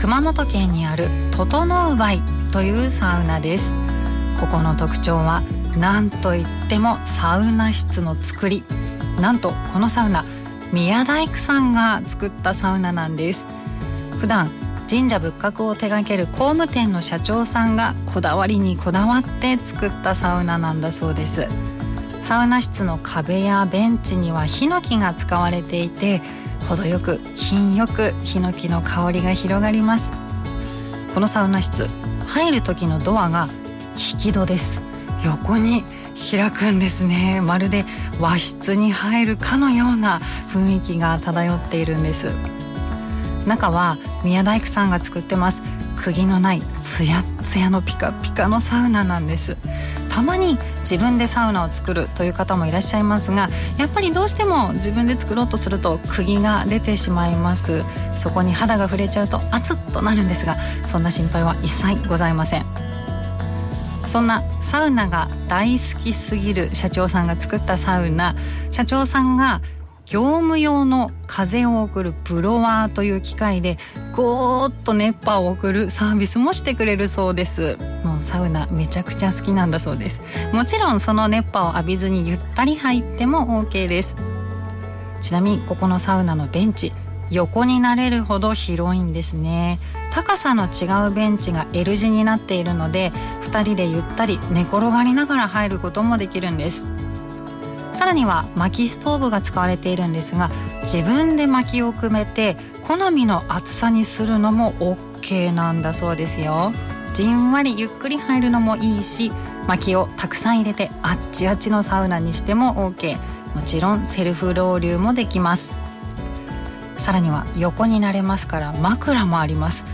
熊本県にある整うバイというサウナです。ここの特徴は何といってもサウナ室の作り。なんとこのサウナ宮大工さんが作ったサウナなんです。普段神社仏閣を手掛ける工務店の社長さんがこだわりにこだわって作ったサウナなんだそうです。サウナ室の壁やベンチにはヒノキが使われていて程よく品よくヒノキの香りが広がります。このサウナ室入る時のドアが引き戸です。横に開くんですね。まるで和室に入るかのような雰囲気が漂っているんです。中は宮大工さんが作ってます釘のないツヤツヤのピカピカのサウナなんです。たまに自分でサウナを作るという方もいらっしゃいますがやっぱりどうしても自分で作ろうとすると釘が出てしまいます。そこに肌が触れちゃうと熱っとなるんですがそんな心配は一切ございません。そんなサウナが大好きすぎる社長さんが作ったサウナ。社長さんが業務用の風を送るブロワーという機械でゴーッと熱波を送るサービスもしてくれるそうです。もうサウナめちゃくちゃ好きなんだそうです。もちろんその熱波を浴びずにゆったり入っても OK です。ちなみにここのサウナのベンチ横になれるほど広いんですね。高さの違うベンチが L 字になっているので2人でゆったり寝転がりながら入ることもできるんです。さらには薪ストーブが使われているんですが自分で薪をくめて好みの厚さにするのも OK なんだそうですよ。じんわりゆっくり入るのもいいし薪をたくさん入れてあっちあっちのサウナにしても OK もちろんセルフロウリュもできます。さらには横になれますから枕もあります。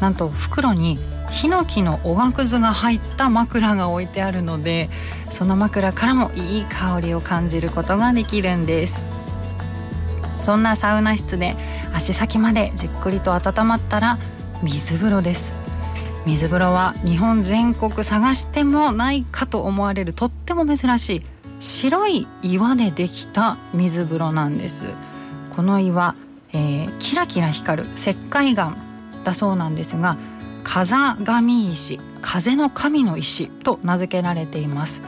なんと袋にヒノキのおがくずが入った枕が置いてあるのでその枕からもいい香りを感じることができるんです。そんなサウナ室で足先までじっくりと温まったら水風呂です。水風呂は日本全国探してもないかと思われるとっても珍しい白い岩でできた水風呂なんです。この岩、えー、キラキラ光る石灰岩だそうなんですが風神石風の神の石と名付けられています。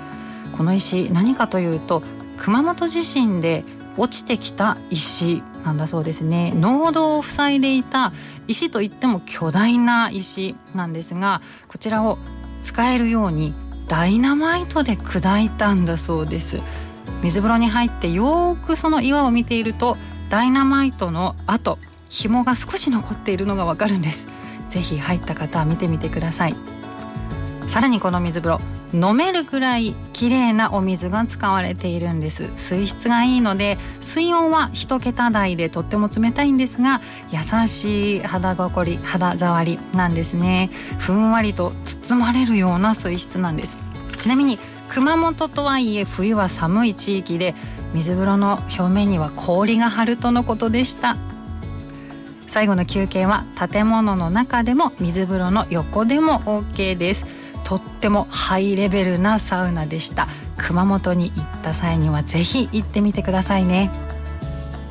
この石何かというと熊本地震で落ちてきた石なんだそうですね。農道を塞いでいた石といっても巨大な石なんですがこちらを使えるようにダイナマイトで砕いたんだそうです。水風呂に入ってよくその岩を見ているとダイナマイトの跡紐が少し残っているのがわかるんです。ぜひ入った方は見てみてください。さらにこの水風呂飲めるくらい綺麗なお水が使われているんです。水質がいいので水温は一桁台でとっても冷たいんですが優しい肌心り肌触りなんですね。ふんわりと包まれるような水質なんです。ちなみに熊本とはいえ冬は寒い地域で水風呂の表面には氷が張るとのことでした。最後の休憩は建物の中でも水風呂の横でも OK です。とってもハイレベルなサウナでした。熊本に行った際にはぜひ行ってみてくださいね。